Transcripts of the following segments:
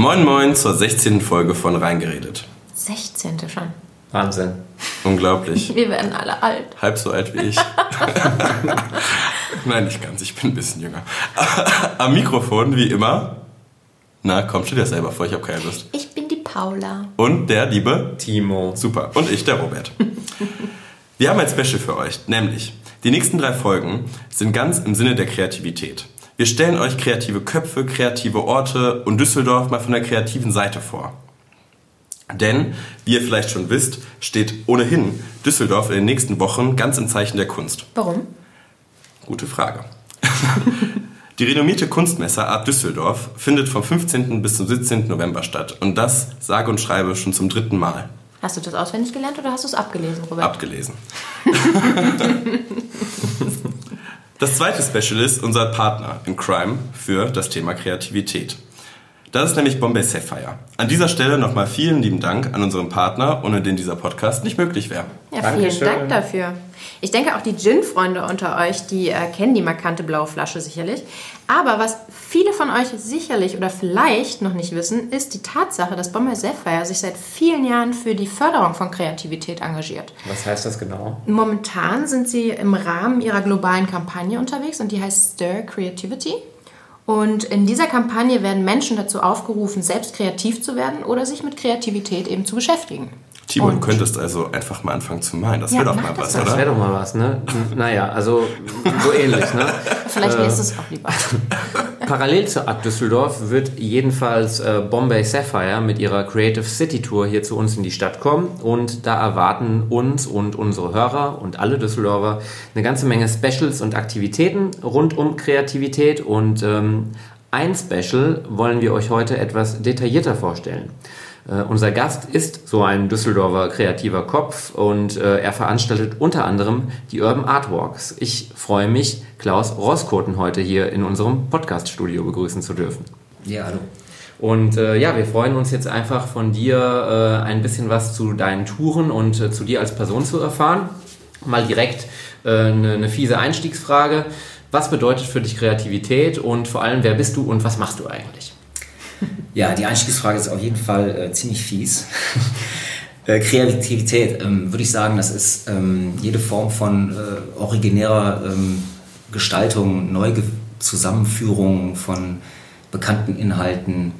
Moin Moin zur 16. Folge von Reingeredet. 16. schon. Wahnsinn. Unglaublich. Wir werden alle alt. Halb so alt wie ich. Nein, nicht ganz, ich bin ein bisschen jünger. Am Mikrofon, wie immer. Na, komm, stell dir das selber vor, ich habe keine Lust. Ich bin die Paula. Und der liebe Timo. Super. Und ich, der Robert. Wir haben ein Special für euch, nämlich die nächsten drei Folgen sind ganz im Sinne der Kreativität. Wir stellen euch kreative Köpfe, kreative Orte und Düsseldorf mal von der kreativen Seite vor. Denn, wie ihr vielleicht schon wisst, steht ohnehin Düsseldorf in den nächsten Wochen ganz im Zeichen der Kunst. Warum? Gute Frage. Die renommierte Kunstmesse Art Düsseldorf findet vom 15. bis zum 17. November statt. Und das, sage und schreibe, schon zum dritten Mal. Hast du das auswendig gelernt oder hast du es abgelesen, Robert? Abgelesen. das zweite Special ist unser Partner in Crime für das Thema Kreativität. Das ist nämlich Bombay Sapphire. An dieser Stelle nochmal vielen lieben Dank an unseren Partner, ohne den dieser Podcast nicht möglich wäre. Ja, Dankeschön. vielen Dank dafür. Ich denke, auch die Gin-Freunde unter euch, die äh, kennen die markante blaue Flasche sicherlich. Aber was viele von euch sicherlich oder vielleicht noch nicht wissen, ist die Tatsache, dass Bombay Sapphire sich seit vielen Jahren für die Förderung von Kreativität engagiert. Was heißt das genau? Momentan sind sie im Rahmen ihrer globalen Kampagne unterwegs und die heißt Stir Creativity. Und in dieser Kampagne werden Menschen dazu aufgerufen, selbst kreativ zu werden oder sich mit Kreativität eben zu beschäftigen. Timo, du könntest also einfach mal anfangen zu malen. Das Ja, wäre doch mal das was. Das oder? wäre doch mal was, ne? Naja, also so ähnlich, ne? Vielleicht nächstes auch lieber. Parallel zur Art Düsseldorf wird jedenfalls äh, Bombay Sapphire mit ihrer Creative City Tour hier zu uns in die Stadt kommen und da erwarten uns und unsere Hörer und alle Düsseldorfer eine ganze Menge Specials und Aktivitäten rund um Kreativität und ähm, ein Special wollen wir euch heute etwas detaillierter vorstellen. Äh, unser Gast ist so ein Düsseldorfer kreativer Kopf und äh, er veranstaltet unter anderem die Urban Art Walks. Ich freue mich, Klaus Roskoten heute hier in unserem Podcast-Studio begrüßen zu dürfen. Ja, hallo. Und äh, ja, wir freuen uns jetzt einfach von dir äh, ein bisschen was zu deinen Touren und äh, zu dir als Person zu erfahren. Mal direkt eine, eine fiese Einstiegsfrage. Was bedeutet für dich Kreativität und vor allem, wer bist du und was machst du eigentlich? Ja, die Einstiegsfrage ist auf jeden Fall äh, ziemlich fies. äh, Kreativität, ähm, würde ich sagen, das ist ähm, jede Form von äh, originärer ähm, Gestaltung, Neuzusammenführung von bekannten Inhalten,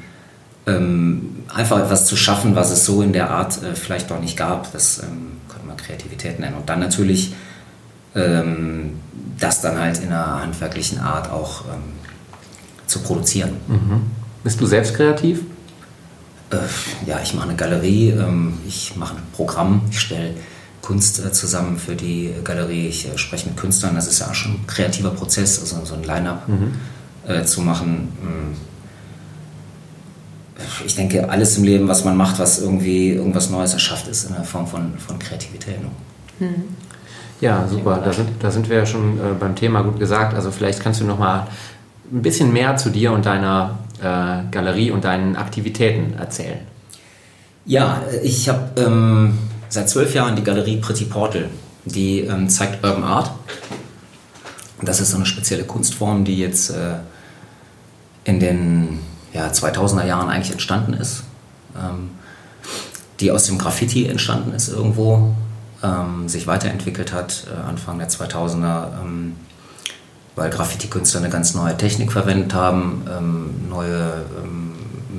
ähm, einfach etwas zu schaffen, was es so in der Art äh, vielleicht noch nicht gab. Das ähm, könnte man Kreativität nennen. Und dann natürlich ähm, das dann halt in einer handwerklichen Art auch zu produzieren. Bist du selbst kreativ? Äh, ja, ich mache eine Galerie, ähm, ich mache ein Programm, ich stelle Kunst äh, zusammen für die Galerie, ich äh, spreche mit Künstlern, das ist ja auch schon ein kreativer Prozess, also so ein Line-up äh, zu machen. Ähm, Ich denke, alles im Leben, was man macht, was irgendwie irgendwas Neues erschafft, ist in einer Form von, von Kreativität. Ne? Ja, super. Da sind, da sind wir ja schon äh, beim Thema gut gesagt. Also vielleicht kannst du noch mal ein bisschen mehr zu dir und deiner äh, Galerie und deinen Aktivitäten erzählen. Ja, ich habe ähm, seit zwölf Jahren die Galerie Pretty Portal. Die ähm, zeigt Urban Art. Das ist so eine spezielle Kunstform, die jetzt äh, in den ja, 2000er Jahren eigentlich entstanden ist. Ähm, die aus dem Graffiti entstanden ist irgendwo, ähm, sich weiterentwickelt hat, äh, Anfang der 2000er, ähm, weil Graffiti-Künstler eine ganz neue Technik verwendet haben, ähm, neue ähm,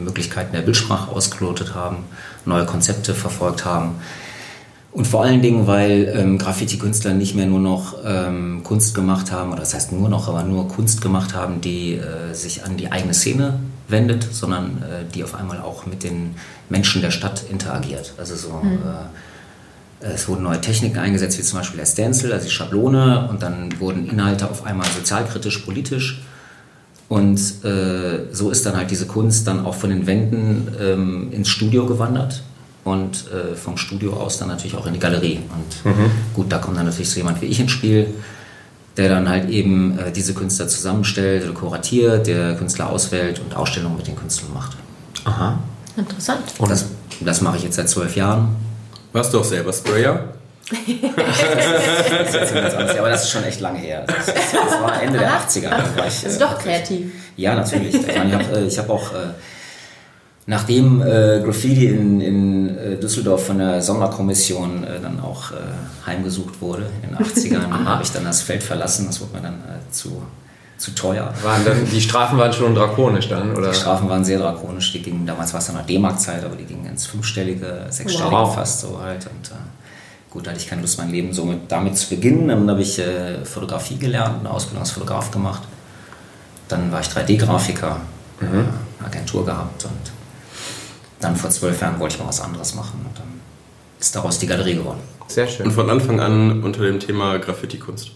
Möglichkeiten der Bildsprache ausgelotet haben, neue Konzepte verfolgt haben. Und vor allen Dingen, weil ähm, Graffiti-Künstler nicht mehr nur noch ähm, Kunst gemacht haben, oder das heißt nur noch, aber nur Kunst gemacht haben, die äh, sich an die eigene Szene wendet, sondern äh, die auf einmal auch mit den Menschen der Stadt interagiert. Also so, äh, es wurden neue Techniken eingesetzt, wie zum Beispiel der Stencil, also die Schablone, und dann wurden Inhalte auf einmal sozialkritisch, politisch. Und äh, so ist dann halt diese Kunst dann auch von den Wänden ähm, ins Studio gewandert und äh, vom Studio aus dann natürlich auch in die Galerie. Und gut, da kommt dann natürlich so jemand wie ich ins Spiel, der dann halt eben äh, diese Künstler zusammenstellt oder kuratiert, der Künstler auswählt und Ausstellungen mit den Künstlern macht. Aha. Interessant. Und Das, das mache ich jetzt seit zwölf Jahren. Warst du auch selber Sprayer? Das ist jetzt 27, aber das ist schon echt lange her. Das, das war Ende der 80er. Da war ich, Das ist äh, doch kreativ. Ja, natürlich. Ich, habe äh, ich hab auch äh, Nachdem äh, Graffiti in, in Düsseldorf von der Sonderkommission äh, dann auch äh, heimgesucht wurde in den 80ern, habe ich dann das Feld verlassen. Das wurde mir dann äh, zu, zu teuer. Waren dann, die Strafen waren schon drakonisch dann, oder? Die Strafen waren sehr drakonisch. Die gingen, damals war es ja noch D-Mark-Zeit, aber die gingen ins fünfstellige, sechsstellige Wow. fast so halt. Und äh, gut, da hatte ich keine Lust, mein Leben so mit, damit zu beginnen. Dann habe ich äh, Fotografie gelernt, eine Ausbildung als Fotograf gemacht. Dann war ich 3D-Grafiker, äh, eine Agentur gehabt und dann vor zwölf Jahren wollte ich mal was anderes machen. Und dann ist daraus die Galerie geworden. Sehr Und schön. von Anfang an unter dem Thema Graffiti-Kunst.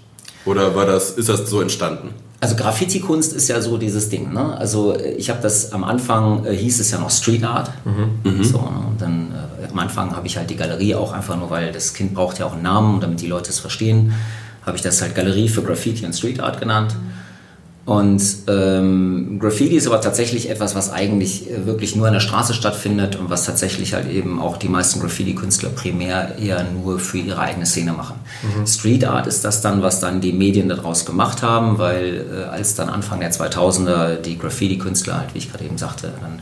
Oder war das, ist das so entstanden? Also Graffiti-Kunst ist ja so dieses Ding. Ne? Also äh, ich habe das am Anfang äh, hieß es ja noch Street Art. So, ne? Und dann äh, am Anfang habe ich halt die Galerie auch einfach nur, weil das Kind braucht ja auch einen Namen, damit die Leute es verstehen, habe ich das halt Galerie für Graffiti und Street Art genannt. Und ähm, Graffiti ist aber tatsächlich etwas, was eigentlich äh, wirklich nur an der Straße stattfindet und was tatsächlich halt eben auch die meisten Graffiti-Künstler primär eher nur für ihre eigene Szene machen. Street Art ist das dann, was dann die Medien daraus gemacht haben, weil äh, als dann Anfang der 2000er die Graffiti-Künstler halt, wie ich gerade eben sagte, dann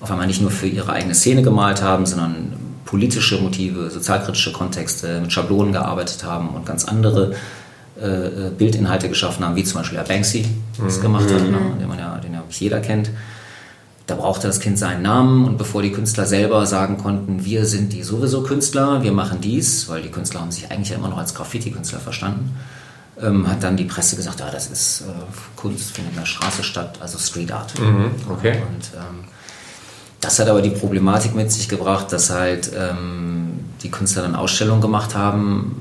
auf einmal nicht nur für ihre eigene Szene gemalt haben, sondern politische Motive, sozialkritische Kontexte, mit Schablonen gearbeitet haben und ganz andere äh, Bildinhalte geschaffen haben, wie zum Beispiel der Banksy das gemacht hat, ne, den man ja, den ja jeder kennt. Da brauchte das Kind seinen Namen und bevor die Künstler selber sagen konnten, wir sind die sowieso Künstler, wir machen dies, weil die Künstler haben sich eigentlich ja immer noch als Graffiti-Künstler verstanden, ähm, hat dann die Presse gesagt, ja, das ist äh, Kunst, findet in der Straße statt, also Street Art. okay. Und ähm, das hat aber die Problematik mit sich gebracht, dass halt ähm, die Künstler dann Ausstellungen gemacht haben,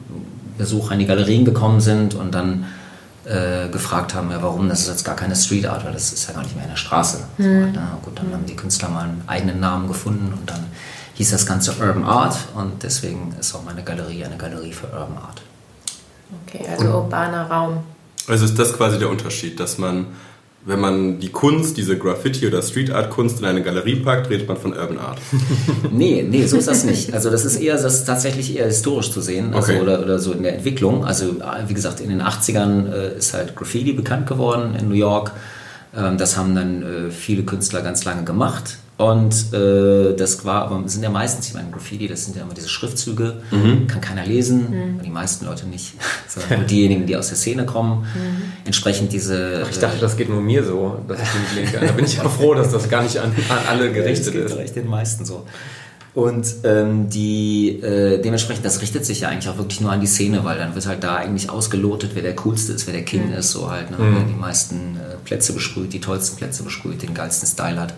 Besucher in die Galerien gekommen sind und dann äh, gefragt haben, ja, warum, das ist jetzt gar keine Street Art, weil das ist ja gar nicht mehr in der Straße. So, halt, ne? Gut, dann haben die Künstler mal einen eigenen Namen gefunden und dann hieß das Ganze Urban Art und deswegen ist auch meine Galerie eine Galerie für Urban Art. Okay, also urbaner Raum. Also ist das quasi der Unterschied, dass man, wenn man die Kunst, diese Graffiti- oder Street-Art-Kunst in eine Galerie packt, redet man von Urban Art. Nee, nee, so ist das nicht. Also das ist eher, das ist tatsächlich eher historisch zu sehen, also Okay. oder, oder so in der Entwicklung. Also wie gesagt, in den 80ern äh, ist halt Graffiti bekannt geworden in New York. Ähm, das haben dann äh, viele Künstler ganz lange gemacht. Und äh, das war, aber sind ja meistens, ich meine, Graffiti, das sind ja immer diese Schriftzüge, kann keiner lesen, die meisten Leute nicht, sondern nur diejenigen, die aus der Szene kommen. Entsprechend diese. Ich dachte, das geht nur mir so, dass ich den nicht lesen kann. Da bin ich ja froh, dass das gar nicht an, an alle gerichtet das geht ist. vielleicht den meisten so. Und ähm, die, äh, dementsprechend, das richtet sich ja eigentlich auch wirklich nur an die Szene, weil dann wird halt da eigentlich ausgelotet, wer der coolste ist, wer der King ist, so halt, ne? wer die meisten äh, Plätze besprüht, die tollsten Plätze besprüht, den geilsten Style hat.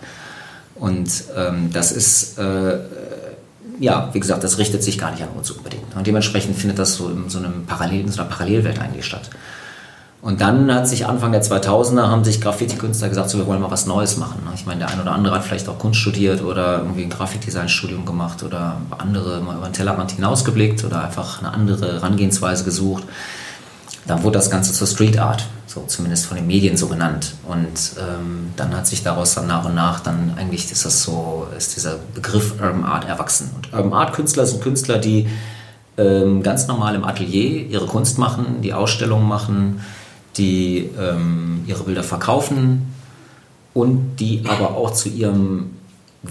Und ähm, das ist, äh, ja, wie gesagt, das richtet sich gar nicht an uns unbedingt. Und dementsprechend findet das so in so, einem Parallel, in so einer Parallelwelt eigentlich statt. Und dann hat sich Anfang der 2000er haben sich Graffiti-Künstler gesagt, so, wir wollen mal was Neues machen. ne? Ich meine, der ein oder andere hat vielleicht auch Kunst studiert oder irgendwie ein Grafikdesign-Studium gemacht oder andere mal über den Tellerrand hinausgeblickt oder einfach eine andere Herangehensweise gesucht. Dann wurde das Ganze zur Street Art, so zumindest von den Medien so genannt. Und ähm, dann hat sich daraus dann nach und nach dann eigentlich ist das so, ist dieser Begriff Urban Art erwachsen. Und Urban Art Künstler sind Künstler, die ähm, ganz normal im Atelier ihre Kunst machen, die Ausstellungen machen, die ähm, ihre Bilder verkaufen und die aber auch zu ihrem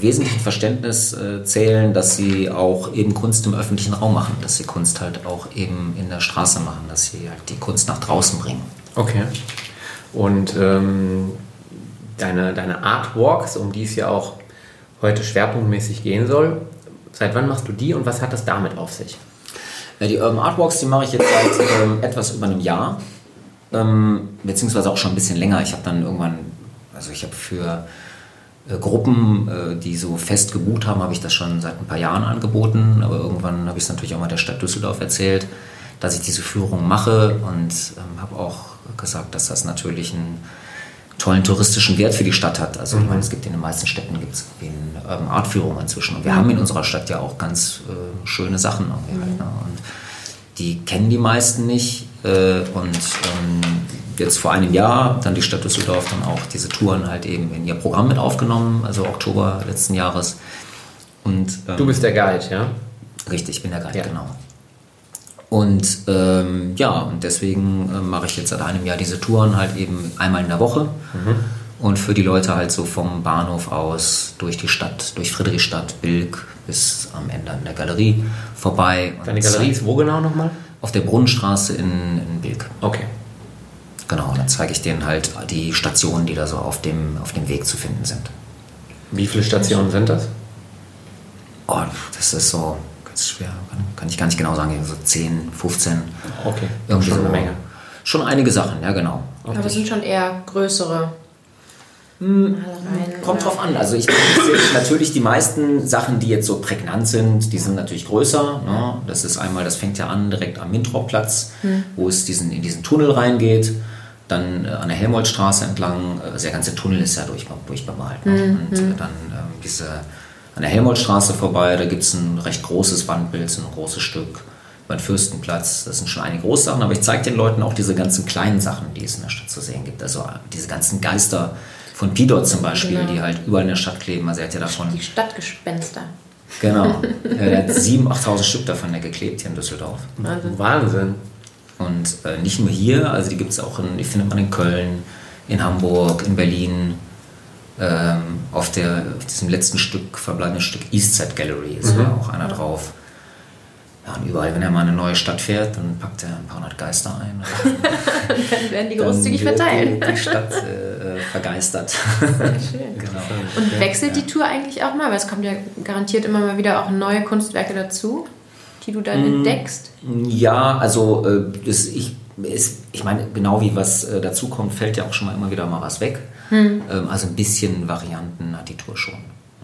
wesentlichen Verständnis äh, zählen, dass sie auch eben Kunst im öffentlichen Raum machen, dass sie Kunst halt auch eben in der Straße machen, dass sie halt die Kunst nach draußen bringen. Okay. Und ähm, deine, deine Artwalks, um die es ja auch heute schwerpunktmäßig gehen soll, seit wann machst du die und was hat das damit auf sich? Ja, die Urban Artwalks, die mache ich jetzt seit ähm, etwas über einem Jahr, ähm, beziehungsweise auch schon ein bisschen länger. Ich habe dann irgendwann, also ich habe für äh, Gruppen, äh, die so fest gebucht haben, habe ich das schon seit ein paar Jahren angeboten, aber irgendwann habe ich es natürlich auch mal der Stadt Düsseldorf erzählt, dass ich diese Führung mache und ähm, habe auch gesagt, dass das natürlich einen tollen touristischen Wert für die Stadt hat. Also ich meine, es gibt in den meisten Städten gibt es irgendwie eine Urban Art Führung inzwischen. Und wir haben in unserer Stadt ja auch ganz äh, schöne Sachen. Irgendwie halt, ne? Und die kennen die meisten nicht. Äh, und ähm, jetzt vor einem Jahr dann die Stadt Düsseldorf dann auch diese Touren halt eben in ihr Programm mit aufgenommen, also Oktober letzten Jahres. Und, ähm, Du bist der Guide, ja? Richtig, ich bin der Guide, Ja. genau. Und ähm, ja, und deswegen äh, mache ich jetzt seit einem Jahr diese Touren halt eben einmal in der Woche. Und für die Leute halt so vom Bahnhof aus durch die Stadt, durch Friedrichstadt, Bilk bis am Ende an der Galerie vorbei. Deine Galerie ist wo genau nochmal? Auf der Brunnenstraße in, in Bilk. Okay. Genau, und dann zeige ich denen halt die Stationen, die da so auf dem, auf dem Weg zu finden sind. Wie viele Stationen sind das? Oh, das ist so ganz schwer, kann, kann ich gar nicht genau sagen, so 10, 15. Okay, Irgendwie schon so. eine Menge. Schon einige Sachen, ja genau. Aber es sind schon eher größere Malereien. Kommt drauf an. Also ich natürlich die meisten Sachen, die jetzt so prägnant sind, die sind natürlich größer. Ne? Das ist einmal, das fängt ja an direkt am Mintropplatz, wo es diesen, in diesen Tunnel reingeht. Dann äh, an der Helmholtzstraße entlang, äh, also der ganze Tunnel ist ja durch, durchbemalt. Ne? Und äh, dann ähm, diese, an der Helmholtzstraße vorbei, da gibt es ein recht großes Wandbild, so ein großes Stück. Beim Fürstenplatz, das sind schon einige große Sachen, aber ich zeige den Leuten auch diese ganzen kleinen Sachen, die es in der Stadt zu sehen gibt. Also äh, diese ganzen Geister von Pidot zum Beispiel, Genau. die halt überall in der Stadt kleben. Also er hat ja davon, Die Stadtgespenster. genau, er hat 7.000, 8.000 Stück davon geklebt hier in Düsseldorf. Wahnsinn. Wahnsinn. Und äh, nicht nur hier, also die gibt es auch in, die findet man in Köln, in Hamburg, in Berlin. Ähm, auf, der, auf diesem letzten Stück, verbleibenden Stück Eastside Gallery ist ja auch einer drauf. Ja, und überall, wenn er mal in eine neue Stadt fährt, dann packt er ein paar hundert Geister ein. Dann werden die großzügig verteilen. Die, die Stadt äh, äh, vergeistert. Schön. genau. Und wechselt die Tour eigentlich auch mal? Weil es kommt ja garantiert immer mal wieder auch neue Kunstwerke dazu, die du dann Mm. entdeckst. Ja, also äh, das, ich, ist, ich meine, genau wie was äh, dazukommt, fällt ja auch schon mal immer wieder mal was weg. Ähm, also ein bisschen Varianten hat die Tour schon.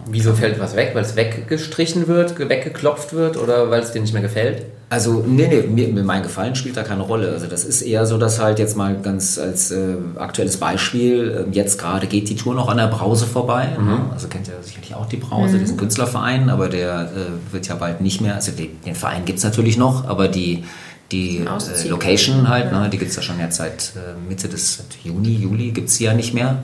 Wieso fällt was weg? Weil es weggestrichen wird, ge- weggeklopft wird oder weil es dir nicht mehr gefällt? Also, nee, nee, mir, mir mein Gefallen spielt da keine Rolle. Also, das ist eher so, dass halt jetzt mal ganz als äh, aktuelles Beispiel, ähm, jetzt gerade geht die Tour noch an der Brause vorbei. Ne? Also, kennt ihr sicherlich auch die Brause, diesen Künstlerverein, aber der äh, wird ja bald nicht mehr. Also, die, den Verein gibt es natürlich noch, aber die, die äh. Location halt, ne, die gibt es ja schon jetzt seit äh, Mitte des seit Juni, Juli gibt es sie ja nicht mehr.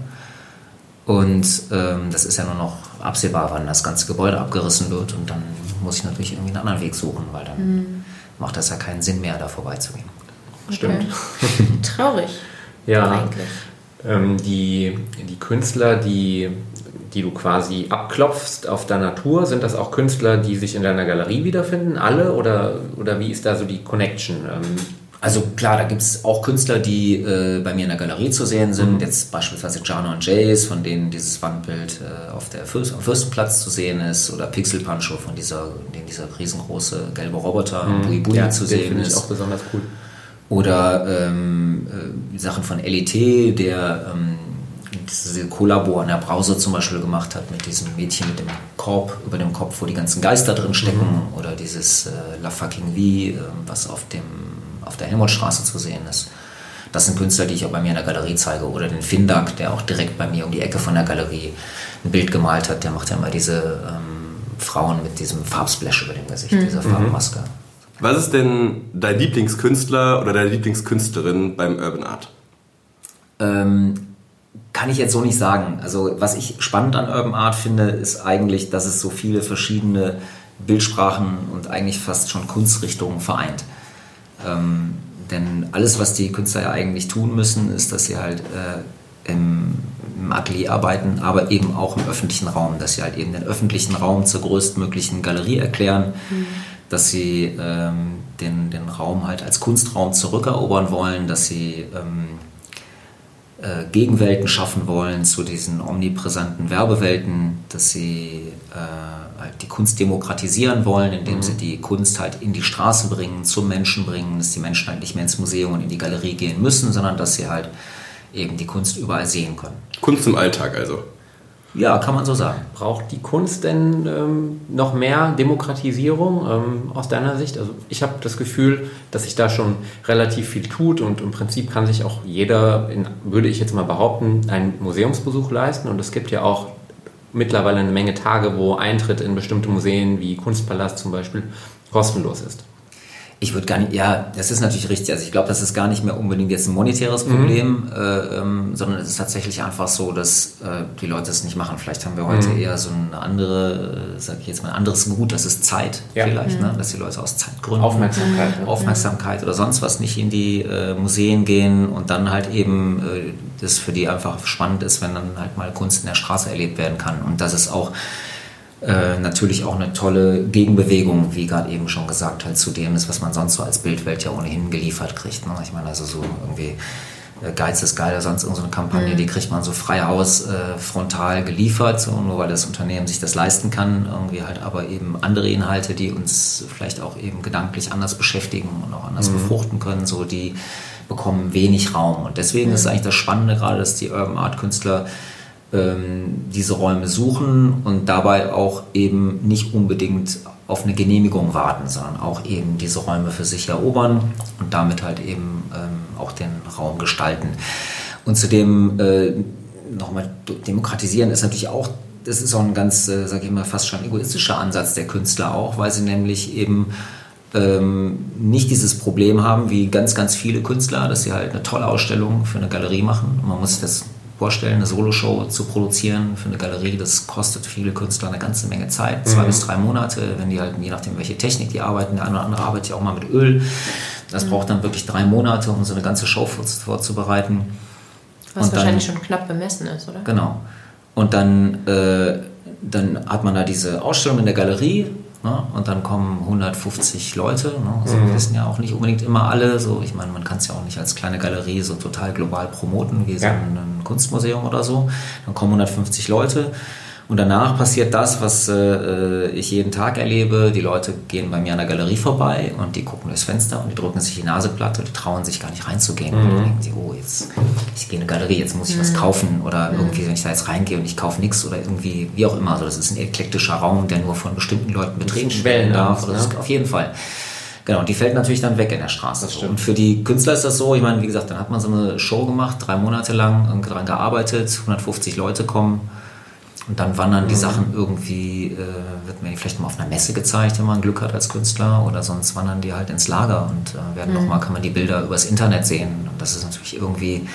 Und ähm, das ist ja nur noch absehbar, wann das ganze Gebäude abgerissen wird. Und dann muss ich natürlich irgendwie einen anderen Weg suchen, weil dann macht das ja keinen Sinn mehr, da vorbeizugehen. Stimmt. Okay. Traurig. Ja. Eigentlich. Ähm, die, die Künstler, die, die du quasi abklopfst auf deiner Tour, sind das auch Künstler, die sich in deiner Galerie wiederfinden? Alle? Oder, oder wie ist da so die Connection? Ähm, Also klar, da gibt es auch Künstler, die äh, bei mir in der Galerie zu sehen sind. Jetzt beispielsweise Jano und Jace, von denen dieses Wandbild äh, auf der Fürst, am Fürstenplatz zu sehen ist. Oder Pixel Pancho, von dieser, dem dieser riesengroße gelbe Roboter Bui Bui ja, zu den sehen finde ich ist. auch besonders cool. Oder ähm, äh, Sachen von LET, der ähm, diese Kollabo an der Brause zum Beispiel gemacht hat mit diesem Mädchen mit dem Korb über dem Kopf, wo die ganzen Geister drin stecken. Oder dieses äh, La Fucking V, äh, was auf, dem, auf der Helmholtzstraße zu sehen ist. Das sind Künstler, die ich auch bei mir in der Galerie zeige. Oder den Findak, der auch direkt bei mir um die Ecke von der Galerie ein Bild gemalt hat. Der macht ja immer diese ähm, Frauen mit diesem Farbsplash über dem Gesicht, dieser Farbmaske. Was ist denn dein Lieblingskünstler oder deine Lieblingskünstlerin beim Urban Art? Ähm, kann ich jetzt so nicht sagen. Also was ich spannend an Urban Art finde, ist eigentlich, dass es so viele verschiedene Bildsprachen und eigentlich fast schon Kunstrichtungen vereint. Ähm, denn alles, was die Künstler ja eigentlich tun müssen, ist, dass sie halt äh, im, im Atelier arbeiten, aber eben auch im öffentlichen Raum, dass sie halt eben den öffentlichen Raum zur größtmöglichen Galerie erklären, dass sie ähm, den, den Raum halt als Kunstraum zurückerobern wollen, dass sie ähm, äh, Gegenwelten schaffen wollen zu diesen omnipräsenten Werbewelten, dass sie äh, halt die Kunst demokratisieren wollen, indem sie die Kunst halt in die Straße bringen, zum Menschen bringen, dass die Menschen halt nicht mehr ins Museum und in die Galerie gehen müssen, sondern dass sie halt eben die Kunst überall sehen können. Kunst im Alltag also. Ja, kann man so sagen. Braucht die Kunst denn ähm, noch mehr Demokratisierung ähm, aus deiner Sicht? Also ich habe das Gefühl, dass sich da schon relativ viel tut und im Prinzip kann sich auch jeder, in, würde ich jetzt mal behaupten, einen Museumsbesuch leisten. Und es gibt ja auch mittlerweile eine Menge Tage, wo Eintritt in bestimmte Museen wie Kunstpalast zum Beispiel kostenlos ist. Ich würde gar nicht, ja, das ist natürlich richtig. Also ich glaube, das ist gar nicht mehr unbedingt jetzt ein monetäres mhm. Problem, mhm. äh, ähm, sondern es ist tatsächlich einfach so, dass äh, die Leute es nicht machen. Vielleicht haben wir heute mhm. eher so eine andere, äh, sag ich jetzt mal, ein anderes Gut, das ist Zeit ja. vielleicht, mhm. ne? dass die Leute aus Zeitgründen, Aufmerksamkeit, Aufmerksamkeit oder sonst was nicht in die äh, Museen gehen und dann halt eben äh, das für die einfach spannend ist, wenn dann halt mal Kunst in der Straße erlebt werden kann. Und das ist auch äh, natürlich auch eine tolle Gegenbewegung, wie gerade eben schon gesagt, halt zu dem ist, was man sonst so als Bildwelt ja ohnehin geliefert kriegt. Ne? Ich meine, also so irgendwie äh, Geiz ist geil oder sonst irgendeine Kampagne, mhm. die kriegt man so frei aus, äh, frontal geliefert, so, nur weil das Unternehmen sich das leisten kann. Irgendwie halt aber eben andere Inhalte, die uns vielleicht auch eben gedanklich anders beschäftigen und auch anders mhm. befruchten können, so die bekommen wenig Raum. Und deswegen mhm. ist eigentlich das Spannende gerade, dass die Urban Art Künstler diese Räume suchen und dabei auch eben nicht unbedingt auf eine Genehmigung warten, sondern auch eben diese Räume für sich erobern und damit halt eben ähm, auch den Raum gestalten. Und zudem äh, nochmal demokratisieren ist natürlich auch, das ist auch ein ganz, äh, sage ich mal, fast schon egoistischer Ansatz der Künstler auch, weil sie nämlich eben ähm, nicht dieses Problem haben wie ganz, ganz viele Künstler, dass sie halt eine tolle Ausstellung für eine Galerie machen. Man muss das vorstellen, eine Soloshow zu produzieren für eine Galerie, das kostet viele Künstler eine ganze Menge Zeit, zwei mhm. bis drei Monate, wenn die halt, je nachdem, welche Technik die arbeiten, der eine oder andere arbeitet ja auch mal mit Öl. Das mhm. braucht dann wirklich drei Monate, um so eine ganze Show vorzubereiten. Was Und wahrscheinlich schon knapp bemessen ist, oder? Genau. Und dann, äh, dann hat man da diese Ausstellung in der Galerie Ne? Und dann kommen 150 Leute. Ne? Also mhm. wissen ja auch nicht unbedingt immer alle. So, ich meine, man kann es ja auch nicht als kleine Galerie so total global promoten wie so ein, ein Kunstmuseum oder so. Dann kommen 150 Leute. Und danach passiert das, was äh, ich jeden Tag erlebe. Die Leute gehen bei mir an der Galerie vorbei und die gucken durchs Fenster und die drücken sich die Nase platt und die trauen sich gar nicht reinzugehen. Mhm. Und dann denken sie, oh, jetzt ich gehe in eine Galerie, jetzt muss ich was mhm. kaufen oder mhm. irgendwie, wenn ich da jetzt reingehe und ich kaufe nichts oder irgendwie, wie auch immer. Also das ist ein eklektischer Raum, der nur von bestimmten Leuten betreten werden darf. Oder ja. auf jeden Fall. Genau, und die fällt natürlich dann weg in der Straße. Und für die Künstler ist das so, ich meine, wie gesagt, dann hat man so eine Show gemacht, drei Monate lang daran gearbeitet, 150 Leute kommen und dann wandern die mhm. Sachen irgendwie, äh, wird mir vielleicht mal auf einer Messe gezeigt, wenn man Glück hat als Künstler, oder sonst wandern die halt ins Lager und äh, werden mhm. nochmal, kann man die Bilder übers Internet sehen. Und das ist natürlich irgendwie,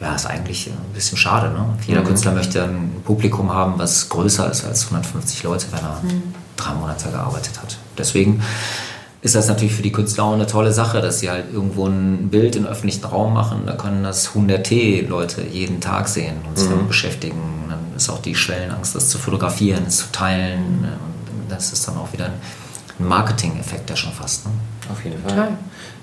ja, ist eigentlich ein bisschen schade. Ne? Jeder mhm. Künstler möchte ein Publikum haben, was größer ist als 150 Leute, wenn er mhm. drei Monate gearbeitet hat. Deswegen ist das natürlich für die Künstler auch eine tolle Sache, dass sie halt irgendwo ein Bild im öffentlichen Raum machen. Da können das hunderte Leute jeden Tag sehen und sich mhm. damit beschäftigen. Dann ist auch die Schwellenangst, das zu fotografieren, es zu teilen. Ne? Und das ist dann auch wieder ein Marketing-Effekt ja schon fast. Ne? Auf jeden Fall.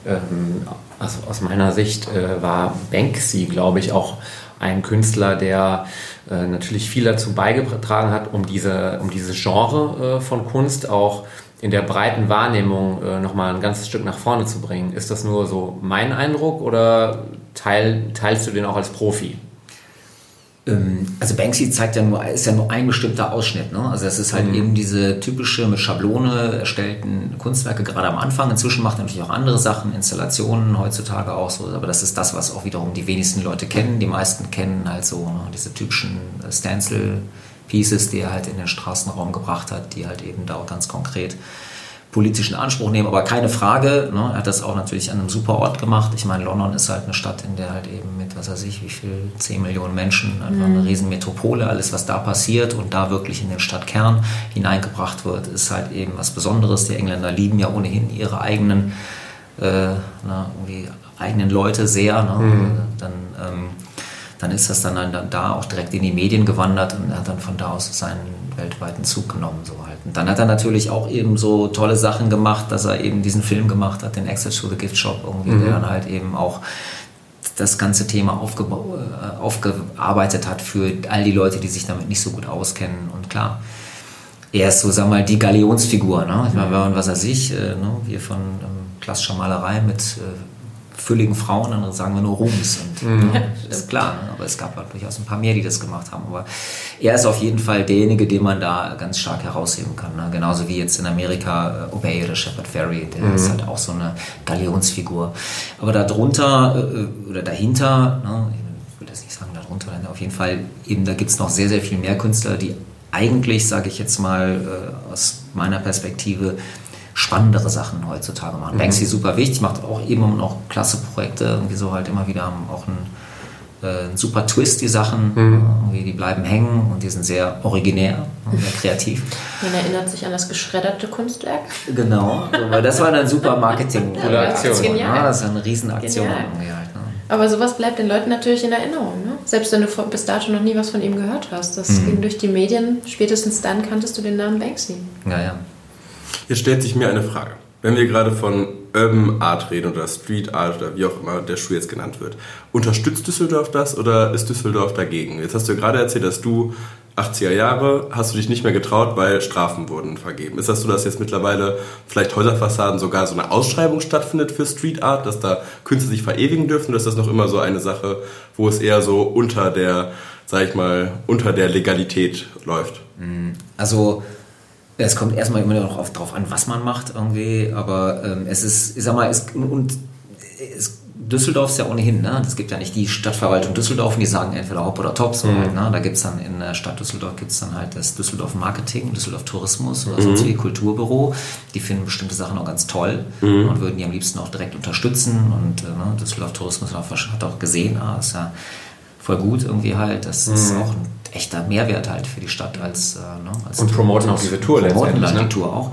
Ähm, also aus meiner Sicht äh, war Banksy, glaube ich, auch ein Künstler, der äh, natürlich viel dazu beigetragen hat, um diese, um diese Genre äh, von Kunst auch in der breiten Wahrnehmung äh, nochmal ein ganzes Stück nach vorne zu bringen. Ist das nur so mein Eindruck oder teil, teilst du den auch als Profi? Ähm, also Banksy zeigt ja nur, ist ja nur ein bestimmter Ausschnitt. Ne? Also es ist halt mhm. eben diese typische mit Schablone erstellten Kunstwerke gerade am Anfang. Inzwischen macht er natürlich auch andere Sachen, Installationen heutzutage auch so. Aber das ist das, was auch wiederum die wenigsten Leute kennen. Die meisten kennen halt so ne, diese typischen Stencil Pieces, die er halt in den Straßenraum gebracht hat, die halt eben da auch ganz konkret politischen Anspruch nehmen. Aber keine Frage, ne, er hat das auch natürlich an einem super Ort gemacht. Ich meine, London ist halt eine Stadt, in der halt eben mit, was weiß ich, wie viel, 10 Millionen Menschen, einfach mhm. eine Riesenmetropole, alles, was da passiert und da wirklich in den Stadtkern hineingebracht wird, ist halt eben was Besonderes. Die Engländer lieben ja ohnehin ihre eigenen, äh, na, irgendwie eigenen Leute sehr. Ne? Mhm. Dann ähm, dann ist das dann, dann da auch direkt in die Medien gewandert und hat dann von da aus seinen weltweiten Zug genommen. So halt. Und dann hat er natürlich auch eben so tolle Sachen gemacht, dass er eben diesen Film gemacht hat, den Access to the Gift Shop, irgendwie, mhm. der dann halt eben auch das ganze Thema aufge äh, aufgearbeitet hat für all die Leute, die sich damit nicht so gut auskennen. Und klar, er ist so, sag mal, die Galionsfigur. Ne? Ich meine, wenn man, was er sich, äh, ne? wir von ähm, klassischer Malerei mit äh, fülligen Frauen, andere sagen wir nur Rums. Und, mhm. ja, ist klar, ne? aber es gab halt durchaus ein paar mehr, die das gemacht haben. Aber er ist auf jeden Fall derjenige, den man da ganz stark herausheben kann. Ne? Genauso wie jetzt in Amerika äh, Obey oder Shepard Ferry, der mhm. ist halt auch so eine Galionsfigur. Aber darunter äh, oder dahinter, ne? ich will das nicht sagen darunter, auf jeden Fall eben, da gibt es noch sehr, sehr viel mehr Künstler, die eigentlich, sage ich jetzt mal äh, aus meiner Perspektive, spannendere Sachen heutzutage machen. Mhm. Banksy super wichtig, macht auch eben noch klasse Projekte, irgendwie so halt immer wieder haben auch einen, äh, einen super Twist, die Sachen, mhm. die bleiben hängen und die sind sehr originär und sehr kreativ. Man erinnert sich an das geschredderte Kunstwerk. Genau, weil das war eine super Marketing. Ja, Aktion. Das, ja, das ist eine Riesenaktion. Halt, ne? Aber sowas bleibt den Leuten natürlich in Erinnerung. Ne? Selbst wenn du bis dato noch nie was von ihm gehört hast. Das mhm. ging durch die Medien. Spätestens dann kanntest du den Namen Banksy. Ja, ja. Jetzt stellt sich mir eine Frage. Wenn wir gerade von Urban Art reden oder Street Art oder wie auch immer der Schuh jetzt genannt wird, unterstützt Düsseldorf das oder ist Düsseldorf dagegen? Jetzt hast du gerade erzählt, dass du 80er Jahre hast du dich nicht mehr getraut, weil Strafen wurden vergeben. Ist das so, dass jetzt mittlerweile vielleicht Häuserfassaden sogar so eine Ausschreibung stattfindet für Street Art, dass da Künstler sich verewigen dürfen? Oder ist das noch immer so eine Sache, wo es eher so unter der, sag ich mal, unter der Legalität läuft? Also es kommt erstmal immer noch darauf an, was man macht irgendwie, aber ähm, es ist, ich sag mal, es, und es, Düsseldorf ist ja ohnehin, ne? Es gibt ja nicht die Stadtverwaltung Düsseldorf, die sagen entweder Hopp oder Top, so mhm. halt, ne? Da gibt es dann in der Stadt Düsseldorf gibt es dann halt das Düsseldorf Marketing, Düsseldorf Tourismus oder mhm. sonst wie Kulturbüro. Die finden bestimmte Sachen auch ganz toll mhm. und würden die am liebsten auch direkt unterstützen. Und äh, ne? Düsseldorf Tourismus hat auch gesehen, ah, ist ja voll gut irgendwie halt. Das ist mhm. auch ein echter Mehrwert halt für die Stadt als, äh, ne, als Und promoten auch diese Tour promoten dann ne? die Tour auch.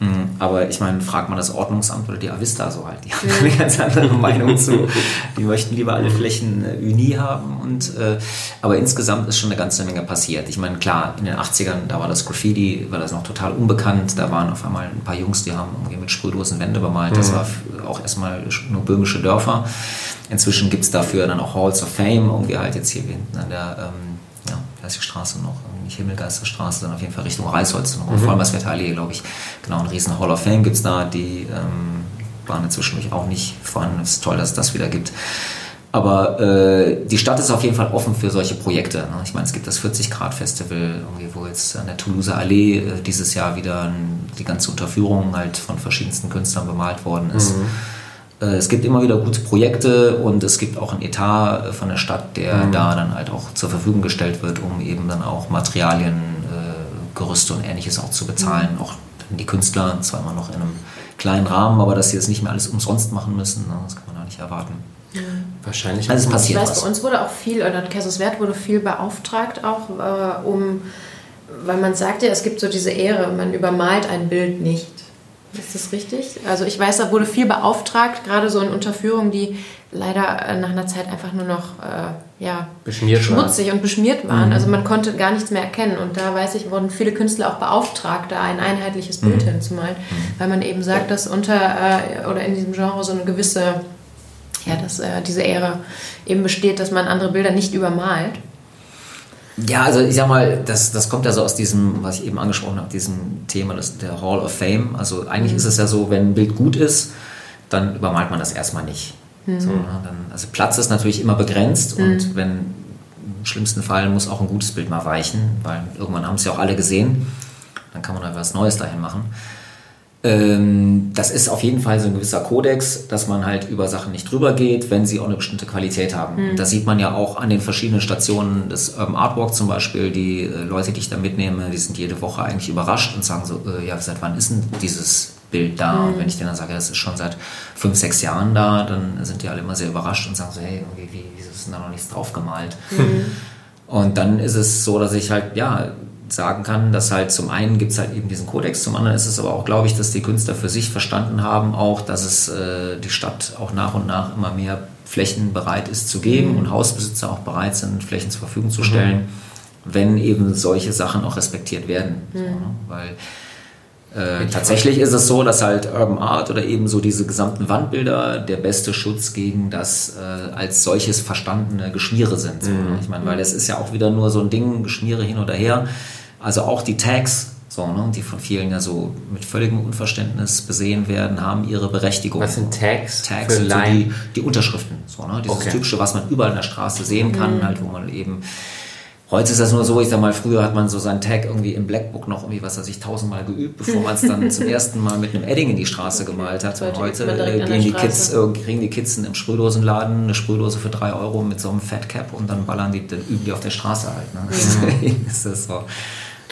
Mhm. Aber ich meine, fragt man das Ordnungsamt oder die Avista so halt, die haben eine ganz andere Meinung zu. Die möchten lieber alle Flächen äh, Uni haben. Und, äh, aber insgesamt ist schon eine ganze Menge passiert. Ich meine, klar, in den 80ern, da war das Graffiti, war das noch total unbekannt. Da waren auf einmal ein paar Jungs, die haben irgendwie mit Sprühdosen Wände bemalt. Das mhm. war auch erstmal nur böhmische Dörfer. Inzwischen gibt es dafür dann auch Halls of Fame, irgendwie halt jetzt hier hinten an der ähm, ja, ist die Straße noch, nicht Himmelgeisterstraße, sondern auf jeden Fall Richtung Reisholz, noch mhm. Vollmerswerter Allee, glaube ich. Genau, ein riesen Hall of Fame gibt es da, die ähm, waren inzwischen auch nicht vorhanden. Es ist toll, dass es das wieder gibt. Aber äh, die Stadt ist auf jeden Fall offen für solche Projekte. Ne? Ich meine, es gibt das 40-Grad-Festival, wo jetzt an der Toulouse Allee äh, dieses Jahr wieder die ganze Unterführung halt von verschiedensten Künstlern bemalt worden ist. Mhm. Äh, es gibt immer wieder gute Projekte und es gibt auch einen Etat äh, von der Stadt, der mhm. da dann halt auch zur Verfügung gestellt wird, um eben dann auch Materialien, äh, Gerüste und ähnliches auch zu bezahlen. Mhm. Auch die Künstler, zwar immer noch in einem kleinen Rahmen, aber dass sie das nicht mehr alles umsonst machen müssen, ne, das kann man da nicht erwarten. Mhm. Wahrscheinlich. Also es passiert ich weiß, was. bei uns wurde auch viel, oder in Kaiserswerth wurde viel beauftragt, auch äh, um, weil man sagt ja, es gibt so diese Ehre, man übermalt ein Bild nicht. Ist das richtig? Also ich weiß, da wurde viel beauftragt, gerade so in Unterführungen, die leider äh, nach einer Zeit einfach nur noch äh, ja, schmutzig war. und beschmiert waren. Mhm. Also man konnte gar nichts mehr erkennen. Und da weiß ich, wurden viele Künstler auch beauftragt, da ein einheitliches Bild mhm. hinzumalen, mhm. weil man eben sagt, dass unter äh, oder in diesem Genre so eine gewisse, ja, dass äh, diese Ehre eben besteht, dass man andere Bilder nicht übermalt. Ja, also ich sag mal, das, das kommt ja so aus diesem, was ich eben angesprochen habe, diesem Thema das, der Hall of Fame. Also eigentlich mhm. ist es ja so, wenn ein Bild gut ist, dann übermalt man das erstmal nicht. Mhm. So, ne, dann, also Platz ist natürlich immer begrenzt mhm. und wenn im schlimmsten Fall muss auch ein gutes Bild mal weichen, weil irgendwann haben es ja auch alle gesehen. Dann kann man da was Neues dahin machen. Ähm, das ist auf jeden Fall so ein gewisser Kodex, dass man halt über Sachen nicht drüber geht, wenn sie auch eine bestimmte Qualität haben. Mhm. Das sieht man ja auch an den verschiedenen Stationen des Urban Artwalk zum Beispiel. Die äh, Leute, die ich da mitnehme, die sind jede Woche eigentlich überrascht und sagen so, äh, ja, seit wann ist denn dieses Bild da? Mhm. Und wenn ich denen dann sage, das ist schon seit fünf, sechs Jahren da, dann sind die alle immer sehr überrascht und sagen so, hey, wie, wie, wieso ist denn da noch nichts drauf gemalt? Mhm. Und dann ist es so, dass ich halt, ja, sagen kann, dass halt zum einen gibt es halt eben diesen Kodex, zum anderen ist es aber auch, glaube ich, dass die Künstler für sich verstanden haben, auch, dass es äh, die Stadt auch nach und nach immer mehr Flächen bereit ist zu geben mhm. und Hausbesitzer auch bereit sind, Flächen zur Verfügung zu stellen, mhm. wenn eben solche Sachen auch respektiert werden. Mhm. So, ne? Weil äh, tatsächlich ist es so, dass halt Urban Art oder eben so diese gesamten Wandbilder der beste Schutz gegen das äh, als solches verstandene Geschmiere sind. So, ne? Mhm. Ich meine, weil es ist ja auch wieder nur so ein Ding, Geschmiere hin oder her. Also auch die Tags, so, ne, die von vielen ja so mit völligem Unverständnis besehen werden, haben ihre Berechtigung. Was sind Tags? Tags sind so die, die, Unterschriften. So, ne? Dieses okay. typische, was man überall in der Straße sehen kann, mhm. halt, wo man eben Heute ist das nur so, ich sag mal, früher hat man so seinen Tag irgendwie im Blackbook noch irgendwie, was er sich tausendmal geübt, bevor man es dann zum ersten Mal mit einem Edding in die Straße gemalt hat. Und heute äh, gehen die Kids, äh, kriegen die Kids im Sprühdosenladen eine Sprühdose für drei Euro mit so einem Fat Cap und dann ballern die, dann üben die auf der Straße halt. Ne? Mhm. ist das so.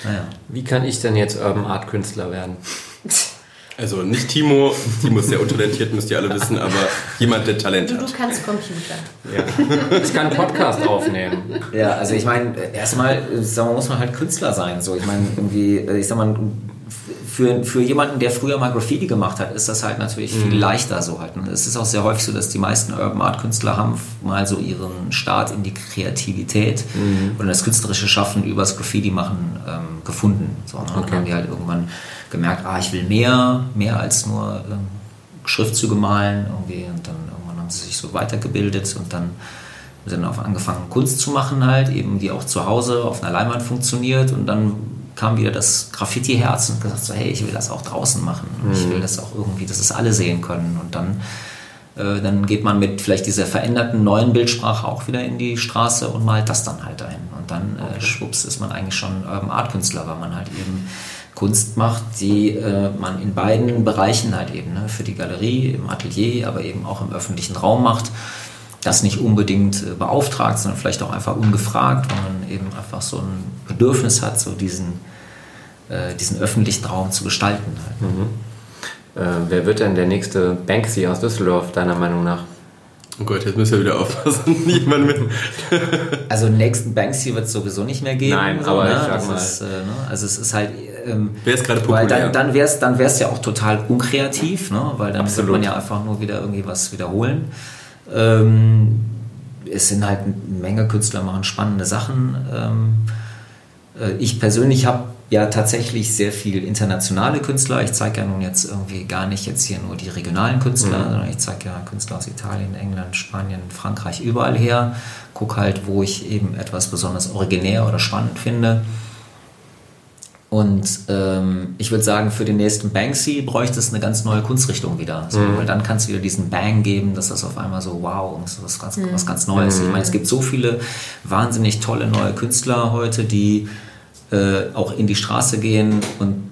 Naja. Wie kann ich denn jetzt Urban Art Künstler werden? Also nicht Timo, Timo ist sehr untalentiert, müsst ihr alle wissen, aber jemand, der Talent Du, du hat. kannst Computer. Ja. Ich kann einen Podcast aufnehmen. Ja, also ich meine, erstmal muss man halt Künstler sein. So, ich meine, irgendwie, äh, ich sag mal, für, für jemanden, der früher mal Graffiti gemacht hat, ist das halt natürlich viel leichter so halt. Und es ist auch sehr häufig so, dass die meisten Urban Art Künstler haben mal so ihren Start in die Kreativität und das künstlerische Schaffen übers Graffiti machen ähm, gefunden. So, ne? Dann haben die halt irgendwann gemerkt, ah, ich will mehr, mehr als nur ähm, Schriftzüge malen irgendwie und dann irgendwann haben sie sich so weitergebildet und dann dann auch angefangen Kunst zu machen halt, eben die auch zu Hause auf einer Leinwand funktioniert und dann kam wieder das Graffiti-Herz und gesagt so, hey, ich will das auch draußen machen und ich will das auch irgendwie, dass es alle sehen können und dann äh, dann geht man mit vielleicht dieser veränderten neuen Bildsprache auch wieder in die Straße und malt das dann halt ein. Und dann äh, schwupps ist man eigentlich schon Urban Art Künstler, weil man halt eben Kunst macht, die äh, man in beiden Bereichen halt eben, ne, für die Galerie, im Atelier, aber eben auch im öffentlichen Raum macht. Das nicht unbedingt äh, beauftragt, sondern vielleicht auch einfach ungefragt, weil man eben einfach so ein Bedürfnis hat, so diesen, äh, diesen öffentlichen Raum zu gestalten. Halt. Äh, wer wird denn der nächste Banksy aus Düsseldorf, deiner Meinung nach? Oh Gott, jetzt müssen wir wieder aufpassen. Niemand mit. Also den nächsten Banksy wird es sowieso nicht mehr geben. Nein, so, aber ne? ich sag mal- Ist, äh, ne? Also es ist halt... Ähm, Wer ist gerade weil populär? dann, dann wäre es dann wär's ja auch total unkreativ, ne? weil dann Absolut. wird man ja einfach nur wieder irgendwie was wiederholen. Ähm, es sind halt eine Menge Künstler, machen spannende Sachen. Ähm, äh, ich persönlich habe ja tatsächlich sehr viel internationale Künstler. Ich zeige ja nun jetzt irgendwie gar nicht jetzt hier nur die regionalen Künstler, sondern ich zeige ja Künstler aus Italien, England, Spanien, Frankreich, überall her. Guck halt, wo ich eben etwas besonders originär oder spannend finde. Und ähm, ich würde sagen, für den nächsten Banksy bräuchte es eine ganz neue Kunstrichtung wieder. So, Weil dann kann es wieder diesen Bang geben, dass das auf einmal so, wow, das ist was ganz, was ganz Neues. Ich meine, es gibt so viele wahnsinnig tolle neue Künstler heute, die äh, auch in die Straße gehen und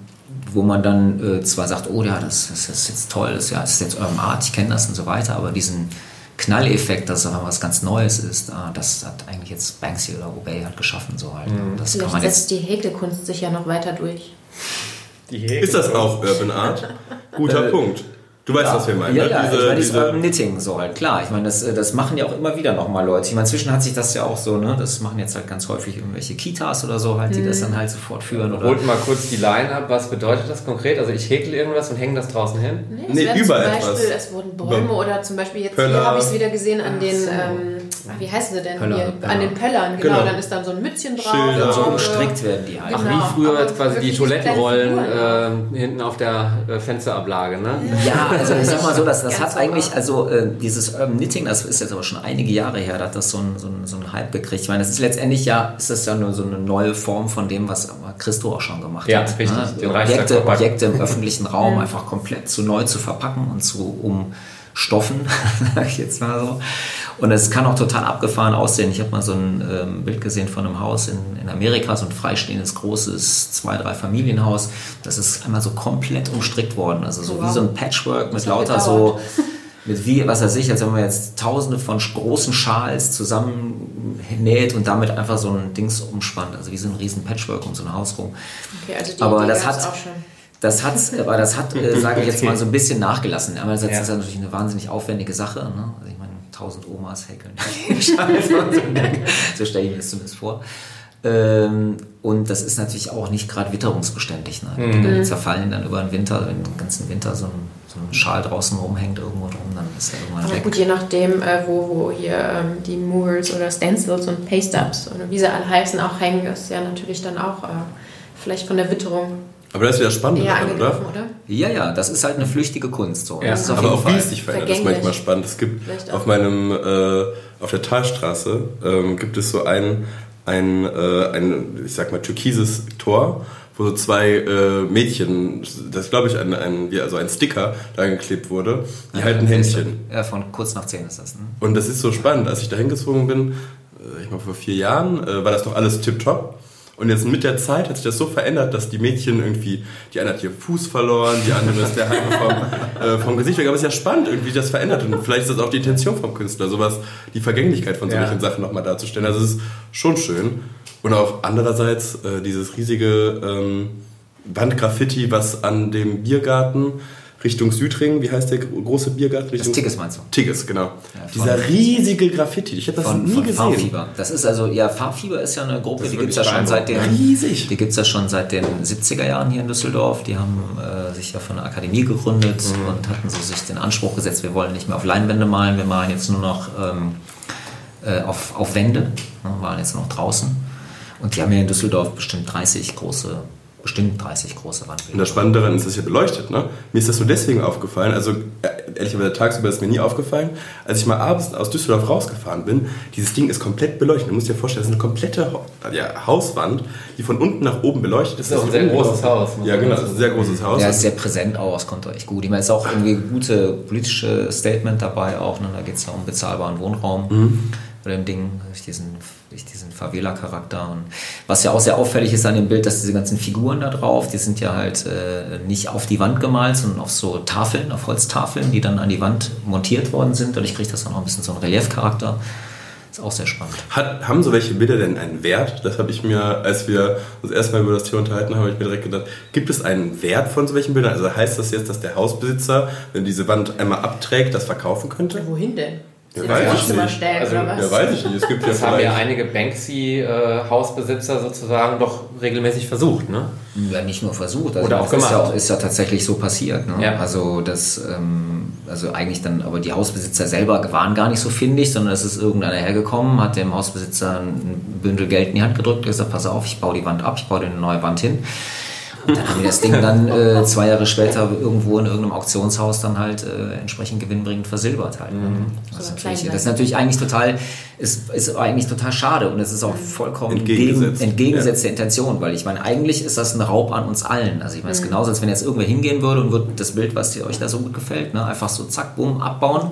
wo man dann äh, zwar sagt, oh ja, das, das ist jetzt toll, das, ist ja, das ist jetzt Urban Art, ich kenne das und so weiter, aber diesen Knalleffekt, dass es aber was ganz Neues ist, ah, das hat eigentlich jetzt Banksy oder Obey hat geschaffen, so halt. Und Das kann Vielleicht man jetzt setzt die Häkelkunst sich ja noch weiter durch. Ist das auch Urban Art? Guter Punkt. Du weißt, was wir meinen. Ja, ne? ja, Diese- ich meine, dieses diese- Urban Knitting so halt, klar. Ich meine, das, äh, das machen ja auch immer wieder nochmal Leute. Ich meine, inzwischen hat sich das ja auch so, ne, das machen jetzt halt ganz häufig irgendwelche Kitas oder so halt, die das dann halt so fortführen oder... Holt mal kurz die Line ab. Was bedeutet das konkret? Also ich häkel irgendwas und hänge das draußen hin? Nee, Nee, über zum etwas. Beispiel, es wurden Bäume Über- oder zum Beispiel jetzt Pöller. hier habe ich es wieder gesehen an den, ähm, ach, wie heißen sie denn Pöller, hier? Pöller. An den Pöllern, genau. Genau. Dann ist dann so ein Mützchen drauf. Schilder. und so äh, gestrickt werden die halt. Ach, Genau, wie früher quasi die Toilettenrollen äh, hinten auf der äh, Fensterablage, ne? Ja, also ich sag mal so, das, das hat eigentlich, also äh, dieses Urban Knitting, das ist jetzt aber schon einige Jahre her, da hat das so einen so so einen Hype gekriegt. Ich meine, das ist letztendlich ja, ist das ja nur so eine neue Form von dem, was Christo auch schon gemacht Ja, hat. richtig. Ne? Den Objekte, Objekte im öffentlichen Raum einfach komplett zu neu zu verpacken und zu umstoffen, sag ich jetzt mal so. Und es kann auch total abgefahren aussehen. Ich habe mal so ein ähm, Bild gesehen von einem Haus in, in Amerika, so ein freistehendes, großes, zwei, drei Familienhaus. Das ist einmal so komplett umstrickt worden. Also so Wow. wie so ein Patchwork mit lauter gedauert. so, mit wie, was weiß ich, als wenn man jetzt tausende von großen Schals zusammennäht und damit einfach so ein Dings umspannt. Also wie so ein riesen Patchwork um so ein Haus rum. Okay, also die Aber Idee das hat- auch schon. Das hat, aber das hat, äh, sage ich jetzt mal, so ein bisschen nachgelassen. Einerseits Ja. ist das natürlich eine wahnsinnig aufwendige Sache. Ne? Also ich meine, tausend Omas häkeln. So stelle ich mir das zumindest vor. Ähm, und das ist natürlich auch nicht gerade witterungsbeständig. Ne? Die Dinge zerfallen dann über den Winter, wenn den ganzen Winter so ein, so ein Schal draußen rumhängt irgendwo drum, dann ist er irgendwann Aber weg. gut, je nachdem, äh, wo, wo hier ähm, die Movers oder Stencils und Paste-Ups oder wie sie alle heißen auch hängen, ist ja natürlich dann auch äh, vielleicht von der Witterung Aber das ist wieder spannend, eher daran, oder? oder? Ja, ja, das ist halt eine flüchtige Kunst. So. Ja. Das ist auf Aber jeden auch wie es sich verändert, ist Vergänglich. manchmal spannend. Es gibt auf meinem, äh, auf der Talstraße ähm, gibt es so ein, ein, äh, ein, ich sag mal, türkises Tor, wo so zwei äh, Mädchen, das glaube ich ein, ein, wie, also ein Sticker da angeklebt wurde, die halten Händchen. Ja, von kurz nach zehn ist das. Ne? Und das ist so spannend. Als ich da hingezogen bin, äh, ich glaube vor vier Jahren, äh, war das noch alles tipptopp. Und jetzt mit der Zeit hat sich das so verändert, dass die Mädchen irgendwie, die eine hat ihren Fuß verloren, die andere ist der halbe vom, äh, vom Gesicht weg. Aber es ist ja spannend, irgendwie das verändert. Und vielleicht ist das auch die Intention vom Künstler, sowas, die Vergänglichkeit von Ja. solchen Sachen nochmal darzustellen. Also es ist schon schön. Und auch andererseits äh, dieses riesige, ähm, Wandgraffiti, was an dem Biergarten Richtung Südring, wie heißt der große Biergarten? Richtung Das Tigges meinst du? Tigges, genau. von- Dieser riesige Graffiti, ich habe das Von, nie von gesehen. Farbfieber. Das ist also, ja, Farbfieber ist ja eine Gruppe, Das die gibt es ja schon seit den, Riesig. die gibt's ja schon seit den 70er Jahren hier in Düsseldorf. Die haben äh, sich ja von der Akademie gegründet Mhm. und hatten so sich den Anspruch gesetzt, wir wollen nicht mehr auf Leinwände malen, wir malen jetzt nur noch ähm, äh, auf, auf Wände, ne, malen jetzt nur noch draußen. Und die haben ja in Düsseldorf bestimmt 30 große, bestimmt 30 große Und Wandbilder. das Spannende daran ist, dass hier beleuchtet. Ne? Mir ist das nur deswegen aufgefallen, also äh, ehrlicherweise tagsüber ist mir nie aufgefallen, als ich mal abends aus Düsseldorf rausgefahren bin, dieses Ding ist komplett beleuchtet. Du musst dir vorstellen, das ist eine komplette ja, Hauswand, die von unten nach oben beleuchtet ist. Das ist auch ein sehr großes Haus, Ja, genau, das ist ein sehr großes Haus. Ja, ist sehr präsent auch, es kommt echt gut. Ich meine, es ist auch irgendwie gute politische Statement dabei auch. Ne? Da geht es ja um bezahlbaren Wohnraum Mhm. Bei dem Ding, durch diesen, durch diesen Favela-Charakter. Und was ja auch sehr auffällig ist an dem Bild, dass diese ganzen Figuren da drauf, die sind ja halt äh, nicht auf die Wand gemalt, sondern auf so Tafeln, auf Holztafeln, die dann an die Wand montiert worden sind. Dadurch kriegt das dann auch ein bisschen so einen Reliefcharakter. Ist auch sehr spannend. Hat, haben so welche Bilder denn einen Wert? Das habe ich mir, als wir uns erstmal über das Thema unterhalten haben, habe ich mir direkt gedacht, gibt es einen Wert von solchen Bildern? Also heißt das jetzt, dass der Hausbesitzer, wenn diese Wand einmal abträgt, das verkaufen könnte? Wohin denn? Ja, ich Wohnzimmer nicht. stellen Also, oder was? Ja, weiß ich nicht. Es gibt ja Das haben ja einige Banksy-Hausbesitzer sozusagen doch regelmäßig versucht, ne? Ja, nicht nur versucht, also Oder auch das ist ja, gemacht. auch, ist ja tatsächlich so passiert. Ne? Ja. Also das, ähm, also eigentlich dann, aber die Hausbesitzer selber waren gar nicht so findig, sondern es ist irgendeiner hergekommen, hat dem Hausbesitzer ein Bündel Geld in die Hand gedrückt, gesagt, pass auf, ich baue die Wand ab, ich baue dir eine neue Wand hin. Und dann haben die das Ding dann äh, zwei Jahre später irgendwo in irgendeinem Auktionshaus dann halt äh, entsprechend gewinnbringend versilbert halt. ne? Das, ist das ist natürlich eigentlich total, ist, ist eigentlich total schade und es ist auch vollkommen Entgegengesetzt. entgegen, entgegengesetzt der Intention, weil ich meine, eigentlich ist das ein Raub an uns allen. Also ich meine, es ist genauso, als wenn jetzt irgendwer hingehen würde und würde das Bild, was euch da so gut gefällt, ne, einfach so zack, bumm, abbauen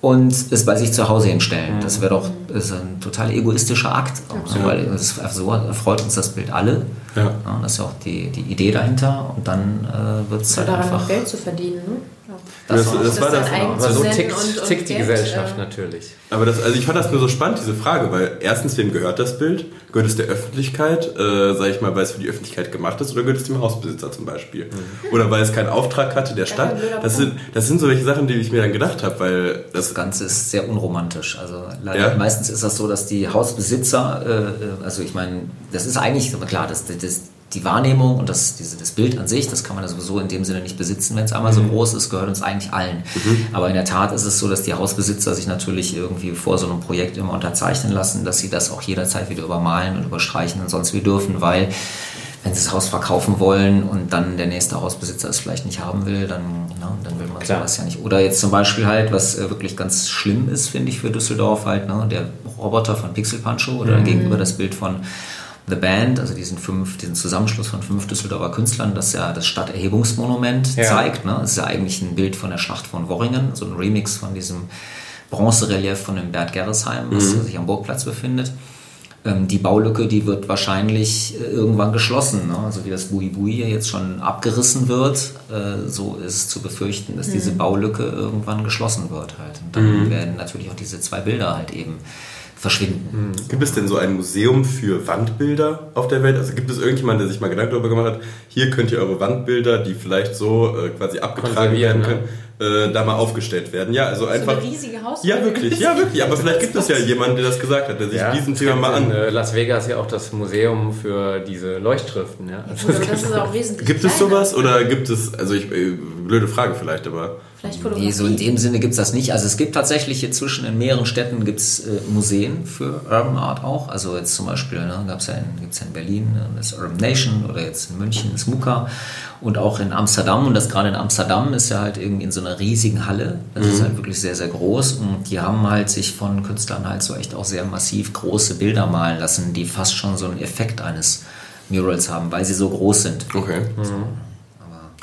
und es bei sich zu Hause hinstellen. Das wäre doch ist ein total egoistischer Akt, auch, ne, weil es, so erfreut uns das Bild alle. Ja. das ist ja auch die, die Idee dahinter und dann äh, wird es So halt daran einfach... noch Geld zu verdienen, ne? Ja. Das, war- das war das. zu so tickt, und- und tickt die Gesellschaft äh, natürlich. Aber das, also ich fand das nur so spannend, diese Frage, weil erstens, wem gehört das Bild? Gehört es der Öffentlichkeit, äh, sag ich mal, weil es für die Öffentlichkeit gemacht ist, oder gehört es dem Hausbesitzer zum Beispiel? Oder weil es keinen Auftrag hatte der Stadt? Das sind, das sind solche Sachen, die ich mir dann gedacht habe, weil das Das Ganze ist sehr unromantisch. Also leider, Ja? Meistens ist das so, dass die Hausbesitzer, äh, äh, also ich meine, das ist eigentlich, klar, das, das, die Wahrnehmung und das, diese, das Bild an sich, das kann man ja sowieso in dem Sinne nicht besitzen, wenn es einmal so groß ist, gehört uns eigentlich allen. Aber in der Tat ist es so, dass die Hausbesitzer sich natürlich irgendwie vor so einem Projekt immer unterzeichnen lassen, dass sie das auch jederzeit wieder übermalen und überstreichen und sonst wie dürfen, weil wenn sie das Haus verkaufen wollen und dann der nächste Hausbesitzer es vielleicht nicht haben will, dann, na, dann will man Klar. sowas ja nicht. Oder jetzt zum Beispiel halt, was äh, wirklich ganz schlimm ist, finde ich, für Düsseldorf halt, ne, der Roboter von Pixel Pancho oder gegenüber das Bild von The Band, also diesen fünf, diesen Zusammenschluss von fünf Düsseldorfer Künstlern, das ja das Stadterhebungsmonument Ja. zeigt. Ne? Das ist ja eigentlich ein Bild von der Schlacht von Worringen, so ein Remix von diesem Bronzerelief von dem Bert Gerresheim, was sich am Burgplatz befindet. Ähm, die Baulücke, die wird wahrscheinlich äh, irgendwann geschlossen. Ne? Also wie das Bui Bui hier jetzt schon abgerissen wird, äh, so ist zu befürchten, dass diese Baulücke irgendwann geschlossen wird halt. Und dann werden natürlich auch diese zwei Bilder halt eben verschwinden. Gibt es denn so ein Museum für Wandbilder auf der Welt? Also gibt es irgendjemanden, der sich mal Gedanken darüber gemacht hat, hier könnt ihr eure Wandbilder, die vielleicht so äh, quasi abgetragen werden Konservieren, können, äh, da mal aufgestellt werden? Ja, also So einfach... eine riesige Haus. Ja, wirklich, ja, wirklich. Aber vielleicht gibt es ja jemanden, der das gesagt hat, der sich diesem es Thema mal in an... äh, Las Vegas ja auch das Museum für diese Leuchtschriften. Ja? Also das ist auch wesentlich Gibt es sowas oder gibt es, also ich, äh, blöde Frage vielleicht, aber Vielleicht Nee, so in dem Sinne gibt es das nicht. Also es gibt tatsächlich hier zwischen in mehreren Städten gibt's, äh, Museen für Urban Art auch. Also jetzt zum Beispiel ne, gab's ja in, gibt's ja in Berlin äh, das Urban Nation oder jetzt in München das MUKA und auch in Amsterdam. Und das gerade in Amsterdam ist ja halt irgendwie in so einer riesigen Halle. Das ist halt wirklich sehr, sehr groß. Und die haben halt sich von Künstlern halt so echt auch sehr massiv große Bilder malen lassen, die fast schon so einen Effekt eines Murals haben, weil sie so groß sind. okay.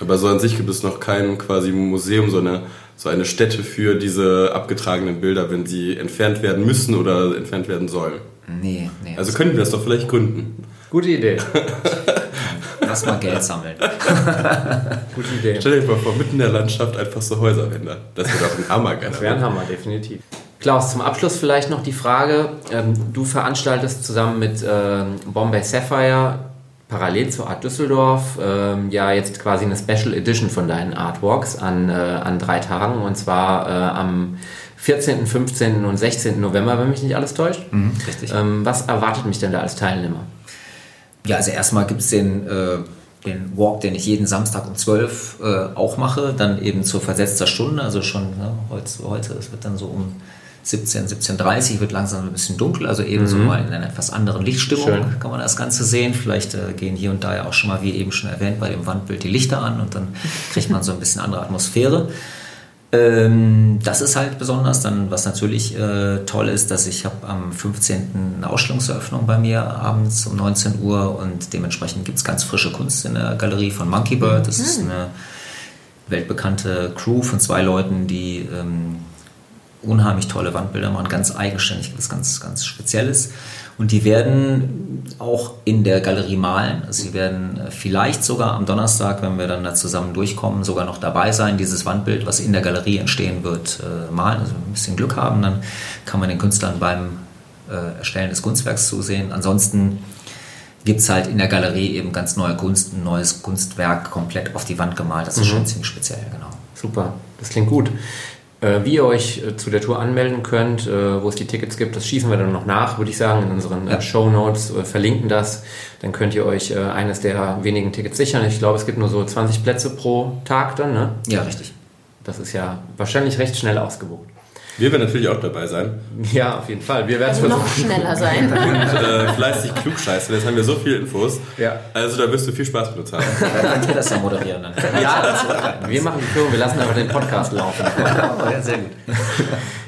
Aber so an sich gibt es noch kein quasi Museum, so eine, so eine Stätte für diese abgetragenen Bilder, wenn sie entfernt werden müssen oder entfernt werden sollen. Nee, nee. Also könnten wir das doch vielleicht gründen. Gute Idee. lass mal Geld sammeln. Gute Idee. Stell dir mal vor, mitten in der Landschaft einfach so Häuserwände. Das wäre doch ein Hammer, Das wäre ein Hammer, definitiv. Klaus, zum Abschluss vielleicht noch die Frage. Ähm, du veranstaltest zusammen mit ähm, Bombay Sapphire parallel zur Art Düsseldorf ähm, ja jetzt quasi eine Special Edition von deinen Artwalks an, äh, an drei Tagen und zwar äh, am 14., 15. und 16. November, wenn mich nicht alles täuscht. Mhm, richtig. Ähm, was erwartet mich denn da als Teilnehmer? Ja, also erstmal gibt es den, äh, den Walk, den ich jeden Samstag um 12 äh, auch mache, dann eben zu versetzter Stunde, also schon ne, heute, heute, es wird dann so um 17, 17.30 wird langsam ein bisschen dunkel, also eben so mal in einer etwas anderen Lichtstimmung Schön. kann man das Ganze sehen. Vielleicht äh, gehen hier und da ja auch schon mal, wie eben schon erwähnt, bei dem Wandbild die Lichter an und dann kriegt man so ein bisschen andere Atmosphäre. Ähm, das ist halt besonders. Dann, was natürlich äh, toll ist, dass ich habe am 15. eine Ausstellungseröffnung bei mir abends um 19 Uhr und dementsprechend gibt es ganz frische Kunst in der Galerie von Monkey Bird. Das ist eine weltbekannte Crew von zwei Leuten, die ähm, unheimlich tolle Wandbilder machen, ganz eigenständig, was ganz, ganz Spezielles. Und die werden auch in der Galerie malen. Also sie werden äh, vielleicht sogar am Donnerstag, wenn wir dann da zusammen durchkommen, sogar noch dabei sein, dieses Wandbild, was in der Galerie entstehen wird, äh, malen. Also ein bisschen Glück haben, dann kann man den Künstlern beim äh, Erstellen des Kunstwerks zusehen. Ansonsten gibt es halt in der Galerie eben ganz neue Kunst, ein neues Kunstwerk komplett auf die Wand gemalt. Das ist schon ziemlich speziell, genau. Super, das klingt gut. Äh, Wie ihr euch äh, zu der Tour anmelden könnt, äh, wo es die Tickets gibt, das schießen wir dann noch nach, würde ich sagen, in unseren Ja. Show Notes, verlinken das. Dann könnt ihr euch eines der wenigen Tickets sichern. Ich glaube, es gibt nur so 20 Plätze pro Tag dann. Ne? Ja, richtig. Das ist ja wahrscheinlich recht schnell ausgebucht. Wir werden natürlich auch dabei sein Ja, auf jeden Fall. Wir werden es Also noch versuchen. schneller sein. und äh, fleißig klugscheißen. Jetzt haben wir so viele Infos. Ja. Also da wirst du viel Spaß mit uns haben. Dann könnt ihr das ja moderieren dann. Ja, wir machen die Führung, wir lassen aber den Podcast laufen. ja, sehr gut.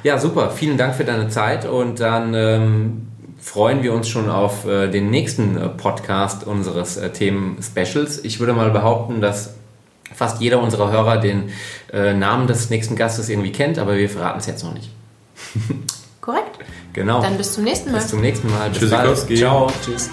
Ja, super. Vielen Dank für deine Zeit und dann ähm, freuen wir uns schon auf äh, den nächsten äh, Podcast unseres äh, Themen-Specials. Ich würde mal behaupten, dass fast jeder unserer Hörer den äh, Namen des nächsten Gastes irgendwie kennt, aber wir verraten es jetzt noch nicht. Korrekt. Genau. Dann bis zum nächsten Mal. Bis zum nächsten Mal. Bis bald. Tschüssikowski. Ciao. Tschüss.